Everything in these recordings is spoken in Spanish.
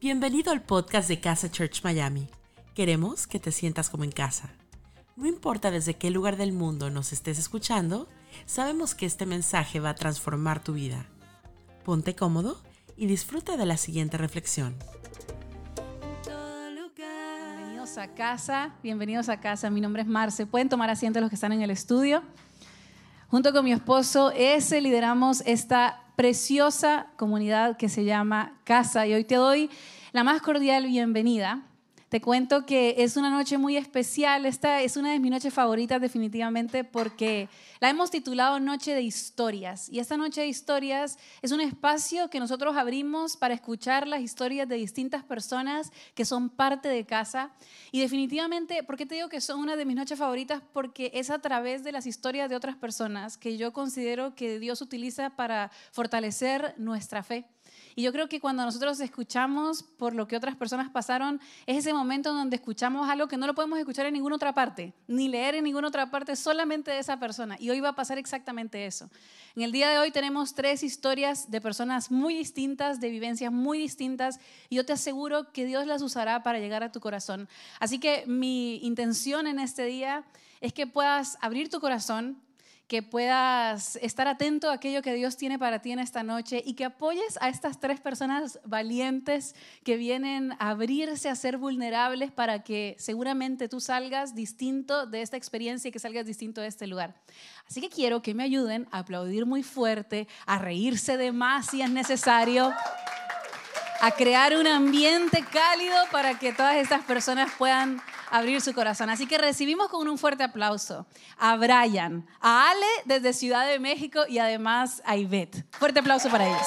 Bienvenido al podcast de Casa Church Miami. Queremos que te sientas como en casa. No importa desde qué lugar del mundo nos estés escuchando, sabemos que este mensaje va a transformar tu vida. Ponte cómodo y disfruta de la siguiente reflexión. Bienvenidos a casa, bienvenidos a casa. Mi nombre es Marce. Pueden tomar asiento los que están en el estudio. Junto con mi esposo, ese lideramos esta preciosa comunidad que se llama Casa y hoy te doy la más cordial bienvenida. Te cuento que es una noche muy especial, esta es una de mis noches favoritas definitivamente porque la hemos titulado Noche de Historias y esta Noche de Historias es un espacio que nosotros abrimos para escuchar las historias de distintas personas que son parte de casa y definitivamente, ¿por qué te digo que son una de mis noches favoritas? Porque es a través de las historias de otras personas que yo considero que Dios utiliza para fortalecer nuestra fe. Y yo creo que cuando nosotros escuchamos por lo que otras personas pasaron, es ese momento donde escuchamos algo que no lo podemos escuchar en ninguna otra parte, ni leer en ninguna otra parte, solamente de esa persona. Y hoy va a pasar exactamente eso. En el día de hoy tenemos tres historias de personas muy distintas, de vivencias muy distintas, y yo te aseguro que Dios las usará para llegar a tu corazón. Así que mi intención en este día es que puedas abrir tu corazón que puedas estar atento a aquello que Dios tiene para ti en esta noche y que apoyes a estas tres personas valientes que vienen a abrirse, a ser vulnerables para que seguramente tú salgas distinto de esta experiencia y que salgas distinto de este lugar. Así que quiero que me ayuden a aplaudir muy fuerte, a reírse de más si es necesario a crear un ambiente cálido para que todas estas personas puedan abrir su corazón. Así que recibimos con un fuerte aplauso a Brian, a Ale desde Ciudad de México y además a Ivette. Fuerte aplauso para ellos.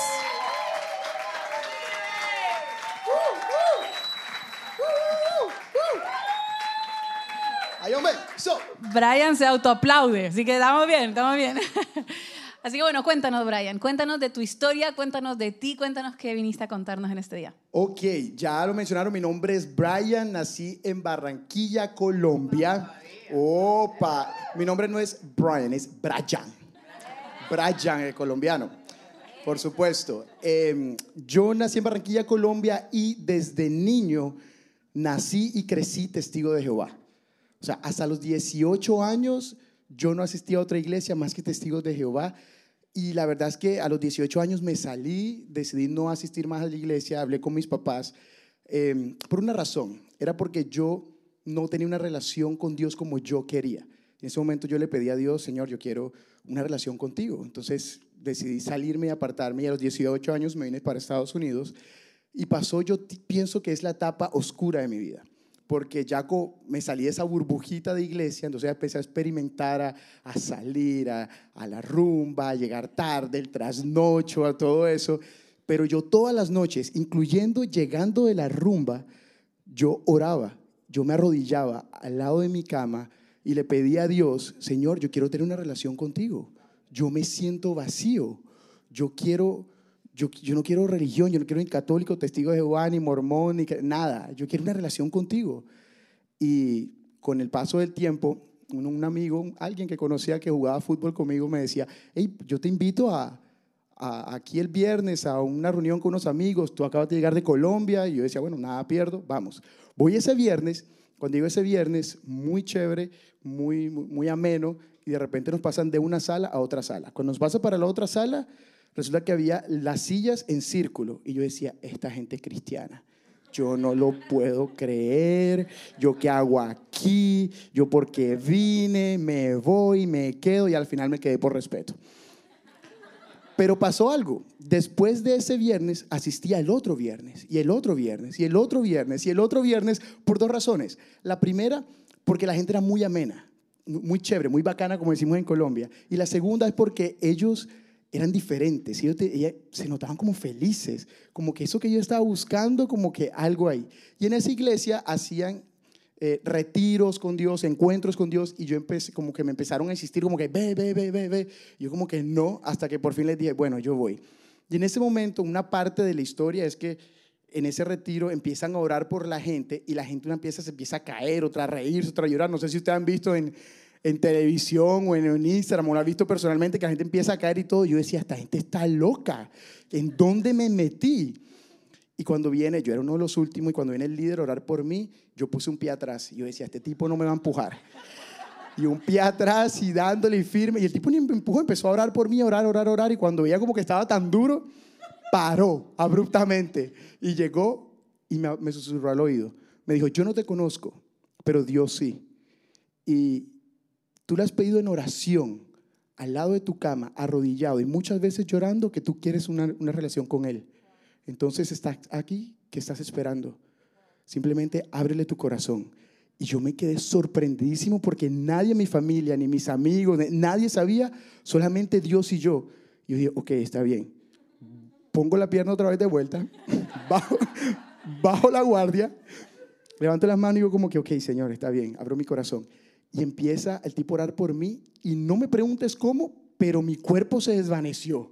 Brian se autoaplaude, así que estamos bien, estamos bien. Así que bueno, cuéntanos, Brian, cuéntanos de tu historia, cuéntanos de ti, cuéntanos qué viniste a contarnos en este día. Ok, ya lo mencionaron, mi nombre es Brian, nací en Barranquilla, Colombia. Opa, mi nombre no es Brian, es Brian. Brian, el colombiano, por supuesto. Em, yo nací en Barranquilla, Colombia y desde niño nací y crecí testigo de Jehová. O sea, hasta los 18 años yo no asistí a otra iglesia más que testigos de Jehová y la verdad es que a los 18 años me salí, decidí no asistir más a la iglesia, hablé con mis papás em, por una razón. Era porque yo no tenía una relación con Dios como yo quería. En ese momento yo le pedí a Dios, Señor, yo quiero una relación contigo. Entonces decidí salirme y apartarme y a los 18 años me vine para Estados Unidos y pasó, yo pienso que es la etapa oscura de mi vida porque ya me salí de esa burbujita de iglesia, entonces empecé a experimentar, a, salir, a, la rumba, a llegar tarde, el trasnocho, a todo eso. Pero yo todas las noches, incluyendo llegando de la rumba, yo oraba, yo me arrodillaba al lado de mi cama y le pedía a Dios, Señor, yo quiero tener una relación contigo. Yo me siento vacío. Yo quiero yo, yo, no quiero religión, yo no quiero ni católico, testigo de Jehová, ni mormón, ni nada. Yo quiero una relación contigo. Y con el paso del tiempo, un, un, amigo, alguien que conocía que jugaba fútbol conmigo, me decía, hey, yo te invito a, a, aquí el viernes a una reunión con unos amigos, tú acabas de llegar de Colombia. Y yo decía, bueno, nada pierdo, vamos. Voy ese viernes, cuando digo ese viernes, muy chévere, muy, muy, muy ameno, y de repente nos pasan de una sala a otra sala. Cuando nos pasa para la otra sala, resulta que había las sillas en círculo y yo decía, esta gente es cristiana. Yo no lo puedo creer, yo qué hago aquí, yo porque vine, me voy, me quedo y al final me quedé por respeto. Pero pasó algo. Después de ese viernes asistí al otro viernes y el otro viernes y el otro viernes y el otro viernes por dos razones. La primera, porque la gente era muy amena, muy chévere, muy bacana, como decimos en Colombia. Y la segunda es porque ellos eran diferentes, ellos se notaban como felices, como que eso que yo estaba buscando, como que algo ahí. Y en esa iglesia hacían eh, retiros con Dios, encuentros con Dios, y yo empecé, como que me empezaron a insistir, como que ve, ve, ve, ve, ve. yo como que no, hasta que por fin les dije, bueno, yo voy. Y en ese momento, una parte de la historia es que en ese retiro empiezan a orar por la gente y la gente una pieza se empieza a caer, otra a reírse, otra a llorar. No sé si ustedes han visto en, en televisión o en Instagram, o lo ha visto personalmente, que la gente empieza a caer y todo. Yo decía, esta gente está loca. ¿En dónde me metí? Y cuando viene, yo era uno de los últimos, y cuando viene el líder a orar por mí, yo puse un pie atrás. Y yo decía, este tipo no me va a empujar. Y un pie atrás y dándole firme. Y el tipo ni me empujó, empezó a orar por mí, a orar, orar, orar. Y cuando veía como que estaba tan duro, paró abruptamente. Y llegó y me, me susurró al oído. Me dijo, yo no te conozco, pero Dios sí. Y tú le has pedido en oración al lado de tu cama, arrodillado y muchas veces llorando que tú quieres una, una relación con Él. Entonces estás aquí, ¿qué estás esperando? Simplemente ábrele tu corazón. Y yo me quedé sorprendidísimo porque nadie mi familia, ni mis amigos, nadie sabía, solamente Dios y yo. Y yo dije, ok, está bien. Pongo la pierna otra vez de vuelta, bajo, bajo la guardia, levanto las manos y digo como que, ok, Señor, está bien, abro mi corazón. Y empieza el tipo a orar por mí y no me preguntes cómo, pero mi cuerpo se desvaneció.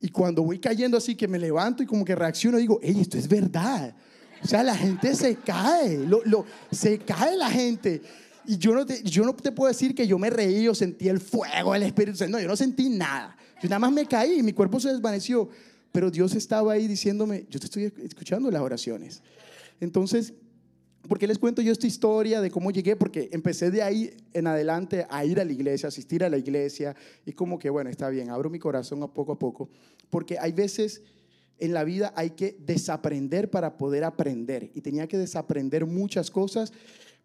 Y cuando voy cayendo así, que me levanto y como que reacciono, digo, hey, esto es verdad. O sea, la gente se cae, lo, lo, se cae la gente. Y yo no, te, yo no te puedo decir que yo me reí o sentí el fuego del Espíritu Santo. No, yo no sentí nada. Yo nada más me caí y mi cuerpo se desvaneció. Pero Dios estaba ahí diciéndome, yo te estoy escuchando las oraciones. Entonces, ¿por qué les cuento yo esta historia de cómo llegué? Porque empecé de ahí en adelante a ir a la iglesia, asistir a la iglesia. Y como que, bueno, está bien, abro mi corazón a poco a poco. Porque hay veces en la vida hay que desaprender para poder aprender. Y tenía que desaprender muchas cosas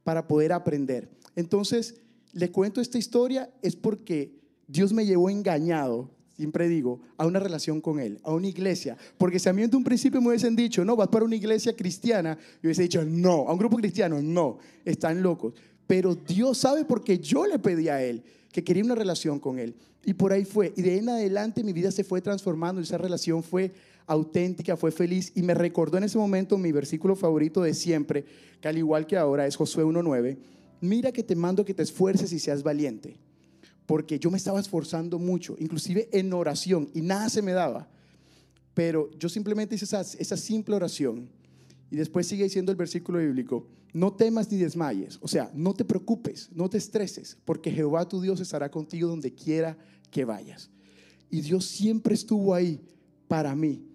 para poder aprender. Entonces, le cuento esta historia es porque Dios me llevó engañado, siempre digo, a una relación con Él, a una iglesia. Porque si a mí en un principio me hubiesen dicho, no, vas para una iglesia cristiana, yo hubiese dicho, no, a un grupo cristiano, no, están locos. Pero Dios sabe porque yo le pedí a Él que quería una relación con Él. Y por ahí fue. Y de ahí en adelante mi vida se fue transformando. Esa relación fue auténtica, fue feliz. Y me recordó en ese momento mi versículo favorito de siempre, que al igual que ahora es Josué 1.9. Mira que te mando que te esfuerces y seas valiente. Porque yo me estaba esforzando mucho, inclusive en oración, y nada se me daba. Pero yo simplemente hice esa, simple oración. Y después sigue diciendo el versículo bíblico, no temas ni desmayes, o sea, no te preocupes, no te estreses, porque Jehová tu Dios estará contigo donde quiera que vayas. Y Dios siempre estuvo ahí para mí.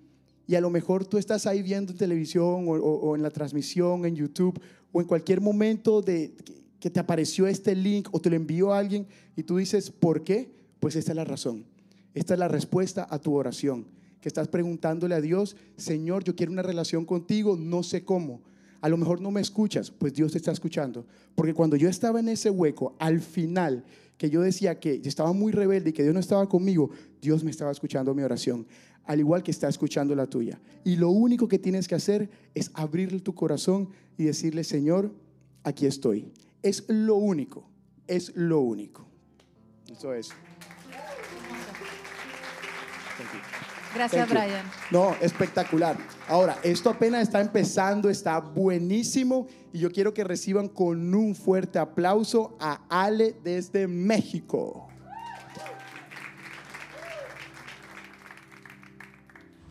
Y a lo mejor tú estás ahí viendo en televisión o en la transmisión, en YouTube, o en cualquier momento de, que te apareció este link o te lo envió alguien y tú dices, ¿por qué? Pues esta es la razón. Esta es la respuesta a tu oración. Que estás preguntándole a Dios, Señor, yo quiero una relación contigo, no sé cómo. A lo mejor no me escuchas, pues Dios te está escuchando. Porque cuando yo estaba en ese hueco, al final, que yo decía que yo estaba muy rebelde y que Dios no estaba conmigo, Dios me estaba escuchando mi oración, al igual que está escuchando la tuya. Y lo único que tienes que hacer es abrirle tu corazón y decirle, Señor, aquí estoy. Es lo único, es lo único. Eso es. Gracias, Brian. No, espectacular. Ahora, esto apenas está empezando, está buenísimo y yo quiero que reciban con un fuerte aplauso a Ale desde México.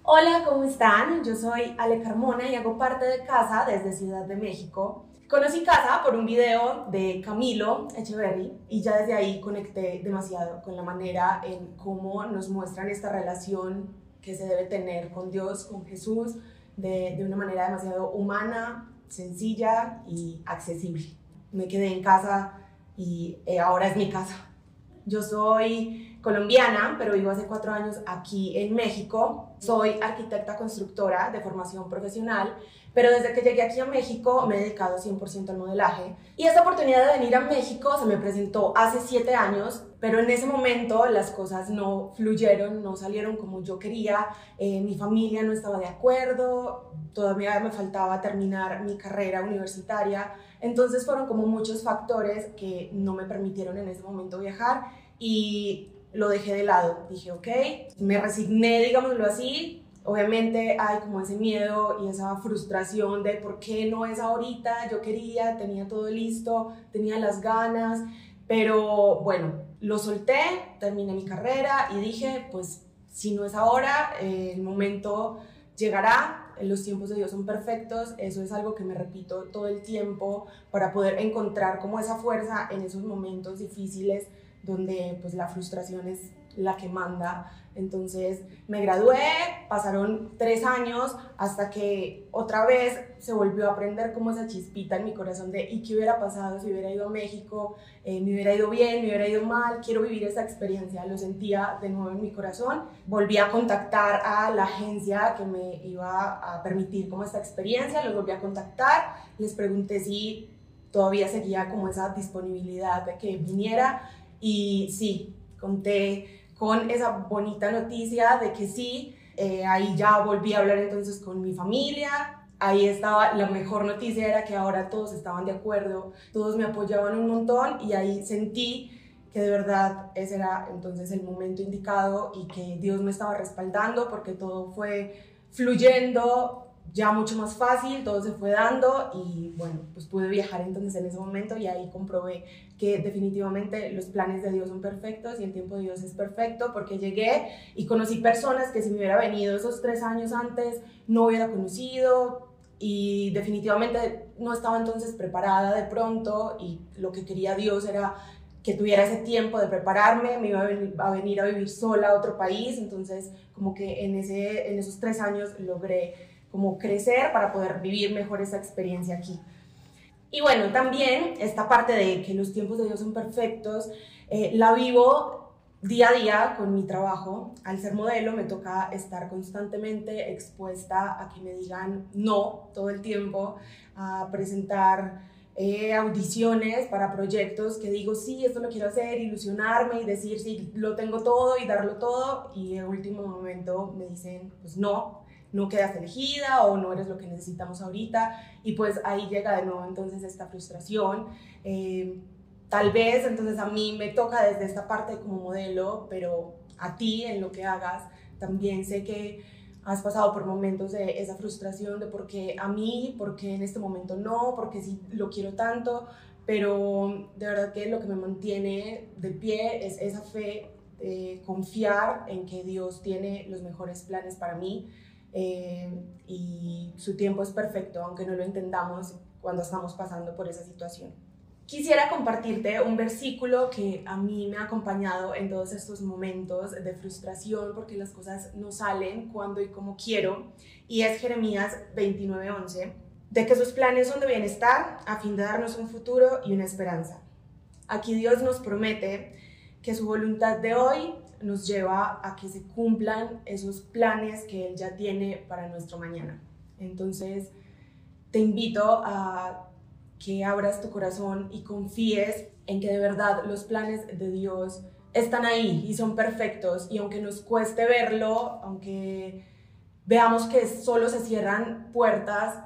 Hola, ¿cómo están? Yo soy Ale Carmona y hago parte de Casa desde Ciudad de México. Conocí Casa por un video de Camilo Echeverry y ya desde ahí conecté demasiado con la manera en cómo nos muestran esta relación que se debe tener con Dios, con Jesús, de, de una manera demasiado humana, sencilla y accesible. Me quedé en casa y eh, ahora es mi casa. Yo soy colombiana, pero vivo hace cuatro años aquí en México. Soy arquitecta constructora de formación profesional, pero desde que llegué aquí a México me he dedicado 100% al modelaje. Y esta oportunidad de venir a México se me presentó hace siete años, pero en ese momento las cosas no fluyeron, no salieron como yo quería. Eh, mi familia no estaba de acuerdo, todavía me faltaba terminar mi carrera universitaria. Entonces fueron como muchos factores que no me permitieron en ese momento viajar y lo dejé de lado. Dije, ok, me resigné, digámoslo así. Obviamente hay como ese miedo y esa frustración de por qué no es ahorita, yo quería, tenía todo listo, tenía las ganas, pero bueno, lo solté, terminé mi carrera y dije, pues si no es ahora, el momento llegará, los tiempos de Dios son perfectos, eso es algo que me repito todo el tiempo para poder encontrar como esa fuerza en esos momentos difíciles donde pues la frustración es la que manda. Entonces me gradué, pasaron tres años hasta que otra vez se volvió a aprender como esa chispita en mi corazón de ¿y qué hubiera pasado si hubiera ido a México? Eh, ¿Me hubiera ido bien? ¿Me hubiera ido mal? Quiero vivir esa experiencia. Lo sentía de nuevo en mi corazón. Volví a contactar a la agencia que me iba a permitir como esta experiencia. Los volví a contactar. Les pregunté si todavía seguía como esa disponibilidad de que viniera. Y sí, conté con esa bonita noticia de que sí, eh, ahí ya volví a hablar entonces con mi familia, ahí estaba, la mejor noticia era que ahora todos estaban de acuerdo, todos me apoyaban un montón y ahí sentí que de verdad ese era entonces el momento indicado y que Dios me estaba respaldando porque todo fue fluyendo ya mucho más fácil, todo se fue dando y bueno, pues pude viajar entonces en ese momento y ahí comprobé que definitivamente los planes de Dios son perfectos y el tiempo de Dios es perfecto porque llegué y conocí personas que si me hubiera venido esos tres años antes no hubiera conocido y definitivamente no estaba entonces preparada de pronto y lo que quería Dios era que tuviera ese tiempo de prepararme, me iba a venir a, vivir sola a otro país, entonces como que en, ese, en esos tres años logré como crecer para poder vivir mejor esa experiencia aquí. Y bueno, también esta parte de que los tiempos de Dios son perfectos, eh, la vivo día a día con mi trabajo. Al ser modelo me toca estar constantemente expuesta a que me digan no todo el tiempo, a presentar eh, audiciones para proyectos que digo, sí, esto lo quiero hacer, ilusionarme y decir, sí, lo tengo todo y darlo todo. Y en último momento me dicen, pues no, no quedas elegida o no eres lo que necesitamos ahorita y pues ahí llega de nuevo entonces esta frustración. Eh, tal vez entonces a mí me toca desde esta parte como modelo, pero a ti en lo que hagas también sé que has pasado por momentos de esa frustración de por qué a mí, por qué en este momento no, porque sí lo quiero tanto, pero de verdad que lo que me mantiene de pie es esa fe, de confiar en que Dios tiene los mejores planes para mí eh, y su tiempo es perfecto, aunque no lo entendamos cuando estamos pasando por esa situación. Quisiera compartirte un versículo que a mí me ha acompañado en todos estos momentos de frustración porque las cosas no salen cuando y como quiero, y es Jeremías 29:11, de que sus planes son de bienestar a fin de darnos un futuro y una esperanza. Aquí Dios nos promete que su voluntad de hoy nos lleva a que se cumplan esos planes que Él ya tiene para nuestro mañana. Entonces, te invito a que abras tu corazón y confíes en que de verdad los planes de Dios están ahí y son perfectos y aunque nos cueste verlo, aunque veamos que solo se cierran puertas,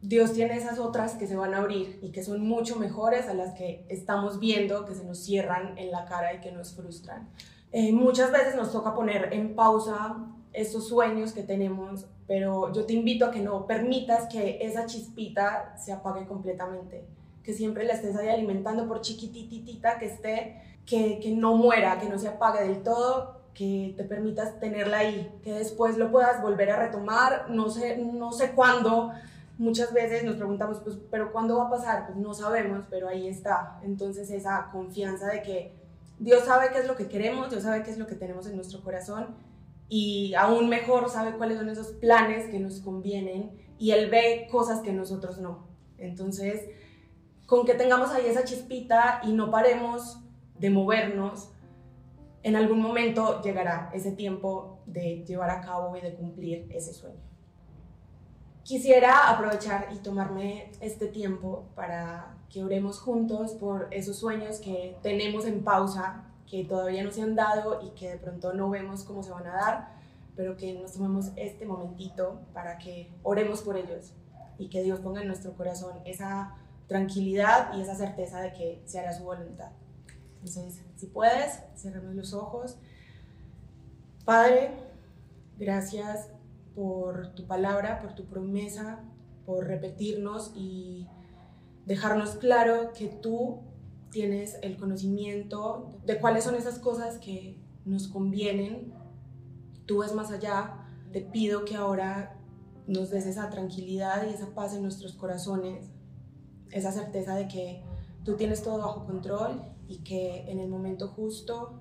Dios tiene esas otras que se van a abrir y que son mucho mejores a las que estamos viendo que se nos cierran en la cara y que nos frustran. Eh, muchas veces nos toca poner en pausa esos sueños que tenemos, pero yo te invito a que no permitas que esa chispita se apague completamente, que siempre la estés ahí alimentando por chiquititita que esté, que, que no muera, que no se apague del todo, que te permitas tenerla ahí, que después lo puedas volver a retomar, no sé, no sé cuándo. Muchas veces nos preguntamos, pues, pero ¿cuándo va a pasar? Pues no sabemos, pero ahí está. Entonces esa confianza de que Dios sabe qué es lo que queremos, Dios sabe qué es lo que tenemos en nuestro corazón y aún mejor sabe cuáles son esos planes que nos convienen y Él ve cosas que nosotros no. Entonces, con que tengamos ahí esa chispita y no paremos de movernos, en algún momento llegará ese tiempo de llevar a cabo y de cumplir ese sueño. Quisiera aprovechar y tomarme este tiempo para que oremos juntos por esos sueños que tenemos en pausa, que todavía no se han dado y que de pronto no vemos cómo se van a dar, pero que nos tomemos este momentito para que oremos por ellos y que Dios ponga en nuestro corazón esa tranquilidad y esa certeza de que se hará su voluntad. Entonces, si puedes, cerremos los ojos. Padre, gracias por tu palabra, por tu promesa, por repetirnos y dejarnos claro que tú tienes el conocimiento de cuáles son esas cosas que nos convienen. Tú ves más allá. Te pido que ahora nos des esa tranquilidad y esa paz en nuestros corazones, esa certeza de que tú tienes todo bajo control y que en el momento justo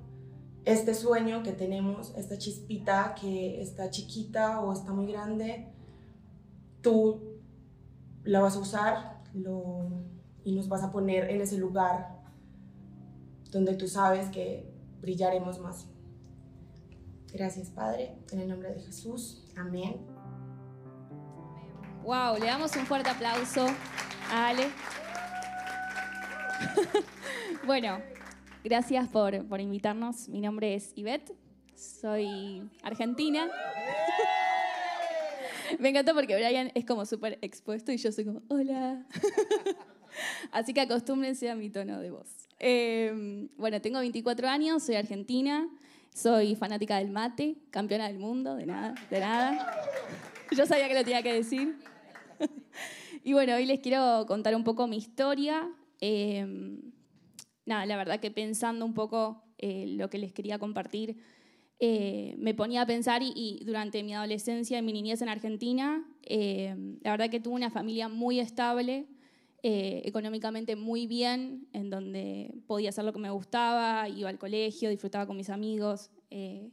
este sueño que tenemos, esta chispita que está chiquita o está muy grande, tú la vas a usar y nos vas a poner en ese lugar donde tú sabes que brillaremos más. Gracias, Padre, en el nombre de Jesús. Amén. Wow, le damos un fuerte aplauso a Ale. bueno, gracias por, por invitarnos. Mi nombre es Ivette, soy argentina. Me encanta porque Brian es como súper expuesto y yo soy como, hola. Así que acostúmbrense a mi tono de voz. Em, bueno, tengo 24 años, soy argentina, soy fanática del mate, campeona del mundo, de nada, de nada. Yo sabía que lo tenía que decir. y bueno, hoy les quiero contar un poco mi historia. Em, nada, la verdad que pensando un poco eh, lo que les quería compartir, eh, me ponía a pensar y, durante mi adolescencia y mi niñez en Argentina, em, la verdad que tuve una familia muy estable, eh, económicamente muy bien, en donde podía hacer lo que me gustaba, iba al colegio, disfrutaba con mis amigos. Eh,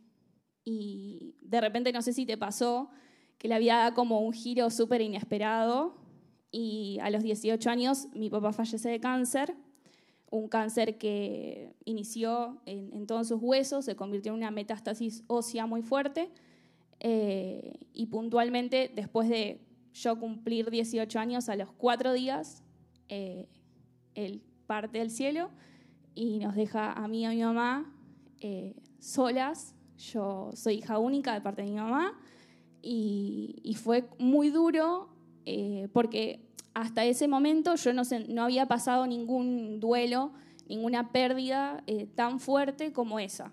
y de repente, no sé si te pasó, que la vida da como un giro súper inesperado. Y a los 18 años mi papá fallece de cáncer, un cáncer que inició en, todos sus huesos, se convirtió en una metástasis ósea muy fuerte. Eh, y puntualmente, después de yo cumplir 18 años, a los cuatro días eh, él parte del cielo y nos deja a mí y a mi mamá eh, solas. Yo soy hija única de parte de mi mamá y, fue muy duro eh, porque hasta ese momento yo no, no, había pasado ningún duelo, ninguna pérdida tan fuerte como esa.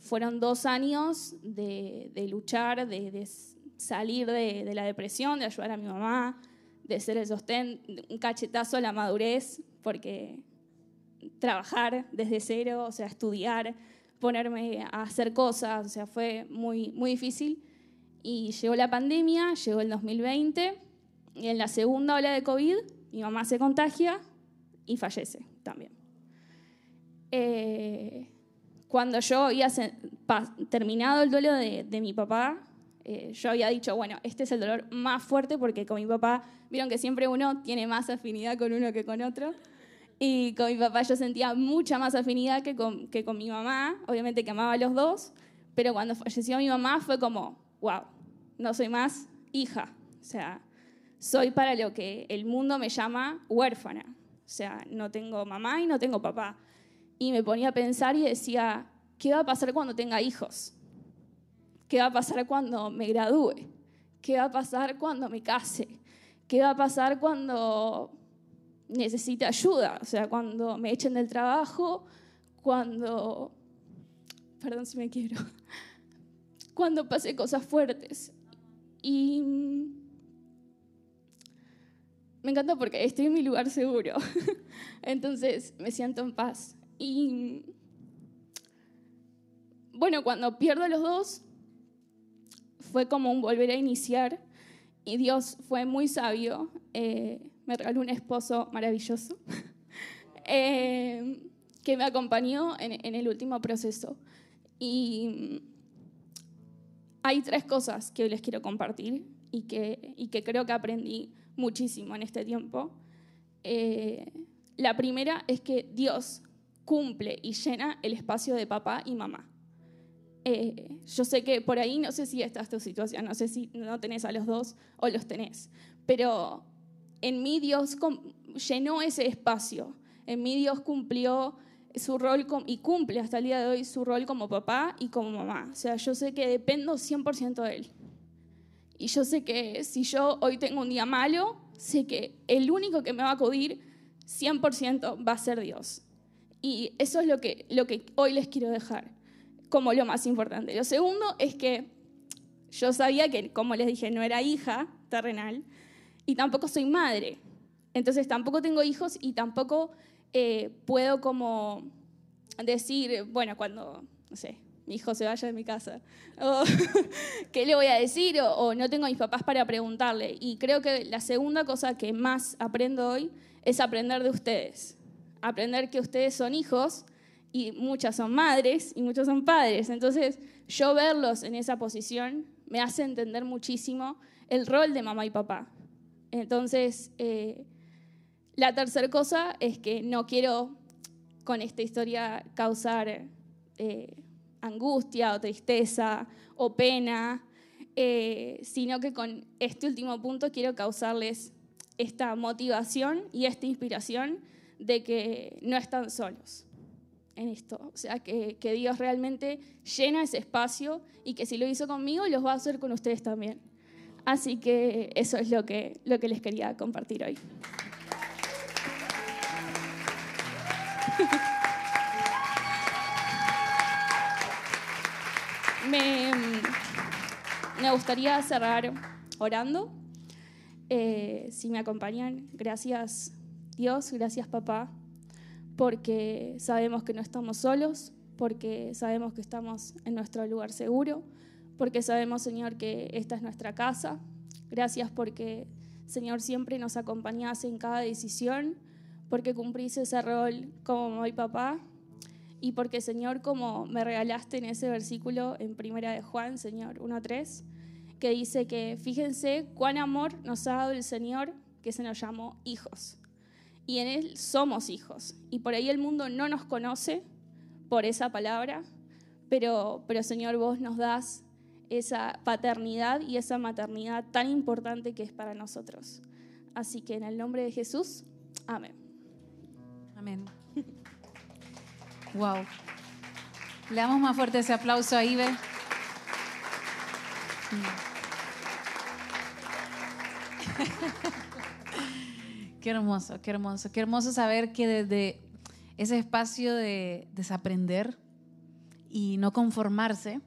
fueron dos años de, luchar, de, salir de, de, la depresión, de ayudar a mi mamá, de ser el sostén, un cachetazo a la madurez, porque trabajar desde cero, o sea, estudiar, ponerme a hacer cosas, o sea, fue muy, muy difícil. Y llegó la pandemia, llegó el 2020, y en la segunda ola de COVID, mi mamá se contagia y fallece también. Eh, cuando yo había terminado el duelo de, mi papá, eh, yo había dicho, bueno, este es el dolor más fuerte porque con mi papá, vieron que siempre uno tiene más afinidad con uno que con otro. Y con mi papá yo sentía mucha más afinidad que con, que con mi mamá, obviamente que amaba a los dos, pero cuando falleció mi mamá fue como, wow, no soy más hija, o sea, soy para lo que el mundo me llama huérfana, o sea, no tengo mamá y no tengo papá. Y me ponía a pensar y decía, ¿qué va a pasar cuando tenga hijos? ¿Qué va a pasar cuando me gradúe? ¿Qué va a pasar cuando me case? ¿Qué va a pasar cuando necesite ayuda? O sea, cuando me echen del trabajo, cuando... Perdón si me quiero. Cuando pase cosas fuertes. Y me encanta porque estoy en mi lugar seguro. Entonces me siento en paz. Y bueno, cuando pierdo los dos, fue como un volver a iniciar y Dios fue muy sabio, eh, me regaló un esposo maravilloso eh, que me acompañó en, el último proceso. Y hay tres cosas que hoy les quiero compartir y que, y que creo que aprendí muchísimo en este tiempo. Eh, la primera es que Dios cumple y llena el espacio de papá y mamá. Eh, yo sé que por ahí no sé si esta es tu situación, no sé si no tenés a los dos o los tenés, pero en mí Dios llenó ese espacio, en mí Dios cumplió su rol y cumple hasta el día de hoy su rol como papá y como mamá. O sea, yo sé que dependo 100% de Él. Y yo sé que si yo hoy tengo un día malo, sé que el único que me va a acudir 100% va a ser Dios. Y eso es lo que, lo que hoy les quiero dejar como lo más importante. Lo segundo es que yo sabía que, como les dije, no era hija terrenal y tampoco soy madre. Entonces tampoco tengo hijos y tampoco eh, puedo como decir, bueno, cuando, no sé, hijo se vaya de mi casa, ¿qué le voy a decir? O, o, no tengo a mis papás para preguntarle. Y creo que la segunda cosa que más aprendo hoy es aprender de ustedes. Aprender que ustedes son hijos y muchas son madres y muchos son padres. Entonces, yo verlos en esa posición me hace entender muchísimo el rol de mamá y papá. Entonces, eh, la tercera cosa es que no quiero con esta historia causar eh, angustia o tristeza o pena, eh, sino que con este último punto quiero causarles esta motivación y esta inspiración de que no están solos en esto. O sea, que, Dios realmente llena ese espacio y que si lo hizo conmigo, los va a hacer con ustedes también. Así que eso es lo que, lo que les quería compartir hoy. Me, gustaría cerrar orando. Eh, si me acompañan, gracias Dios, gracias papá, porque sabemos que no estamos solos, porque sabemos que estamos en nuestro lugar seguro, porque sabemos, Señor, que esta es nuestra casa. Gracias porque, Señor, siempre nos acompañás en cada decisión, porque cumplís ese rol como mamá y papá, y porque, Señor, como me regalaste en ese versículo en Primera de Juan, Señor 1.3, que dice que fíjense cuán amor nos ha dado el Señor que se nos llamó hijos. Y en Él somos hijos. Y por ahí el mundo no nos conoce por esa palabra, pero, pero Señor, vos nos das esa paternidad y esa maternidad tan importante que es para nosotros. Así que en el nombre de Jesús, amén. Amén. Wow. Le damos más fuerte ese aplauso a Ibe. qué hermoso, qué hermoso, qué hermoso saber que desde ese espacio de desaprender y no conformarse,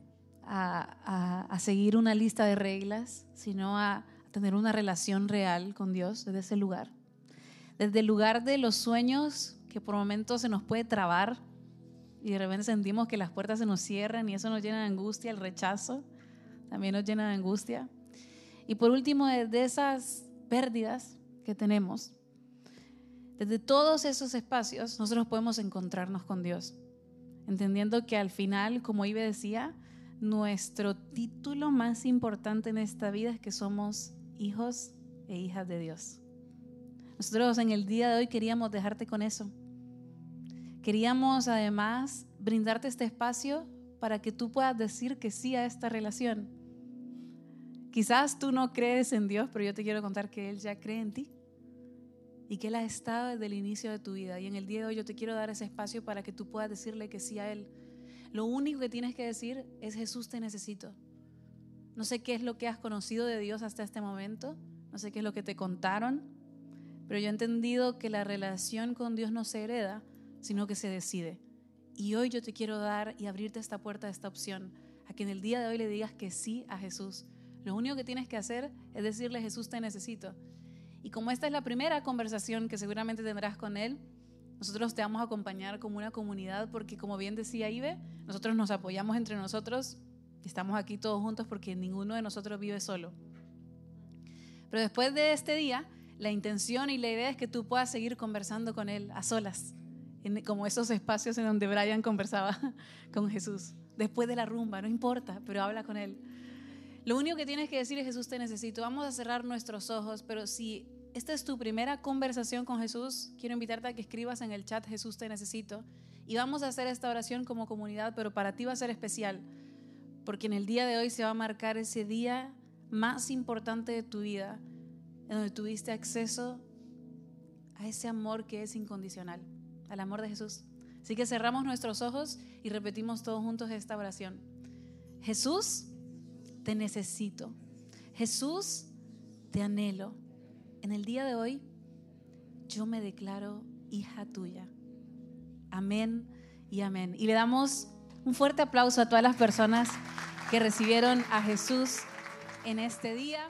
a, seguir una lista de reglas, sino a, tener una relación real con Dios desde ese lugar. Desde el lugar de los sueños que por momentos se nos puede trabar y de repente sentimos que las puertas se nos cierran y eso nos llena de angustia, el rechazo también nos llena de angustia. Y por último, desde esas pérdidas que tenemos, desde todos esos espacios, nosotros podemos encontrarnos con Dios, entendiendo que al final, como Ibe decía, nuestro título más importante en esta vida es que somos hijos e hijas de Dios. Nosotros en el día de hoy queríamos dejarte con eso. Queríamos además brindarte este espacio para que tú puedas decir que sí a esta relación. Quizás tú no crees en Dios, pero yo te quiero contar que Él ya cree en ti y que Él ha estado desde el inicio de tu vida. Y en el día de hoy yo te quiero dar ese espacio para que tú puedas decirle que sí a Él lo único que tienes que decir es Jesús te necesito. No sé qué es lo que has conocido de Dios hasta este momento, no sé qué es lo que te contaron, pero yo he entendido que la relación con Dios no se hereda, sino que se decide. Y hoy yo te quiero dar y abrirte esta puerta, esta opción, a que en el día de hoy le digas que sí a Jesús. Lo único que tienes que hacer es decirle, Jesús, te necesito. Y como esta es la primera conversación que seguramente tendrás con Él, nosotros te vamos a acompañar como una comunidad porque, como bien decía Ibe, nosotros nos apoyamos entre nosotros y estamos aquí todos juntos porque ninguno de nosotros vive solo. Pero después de este día, la intención y la idea es que tú puedas seguir conversando con Él a solas, como esos espacios en donde Brian conversaba con Jesús. Después de la rumba, no importa, pero habla con Él. Lo único que tienes que decir es Jesús te necesito. Vamos a cerrar nuestros ojos, pero si esta es tu primera conversación con Jesús, quiero invitarte a que escribas en el chat Jesús te necesito. Y vamos a hacer esta oración como comunidad, pero para ti va a ser especial, porque en el día de hoy se va a marcar ese día más importante de tu vida, en donde tuviste acceso a ese amor que es incondicional, al amor de Jesús. Así que cerramos nuestros ojos y repetimos todos juntos esta oración. Jesús, te necesito. Jesús, te anhelo en el día de hoy yo me declaro hija tuya. Amén y amén. Y le damos un fuerte aplauso a todas las personas que recibieron a Jesús en este día.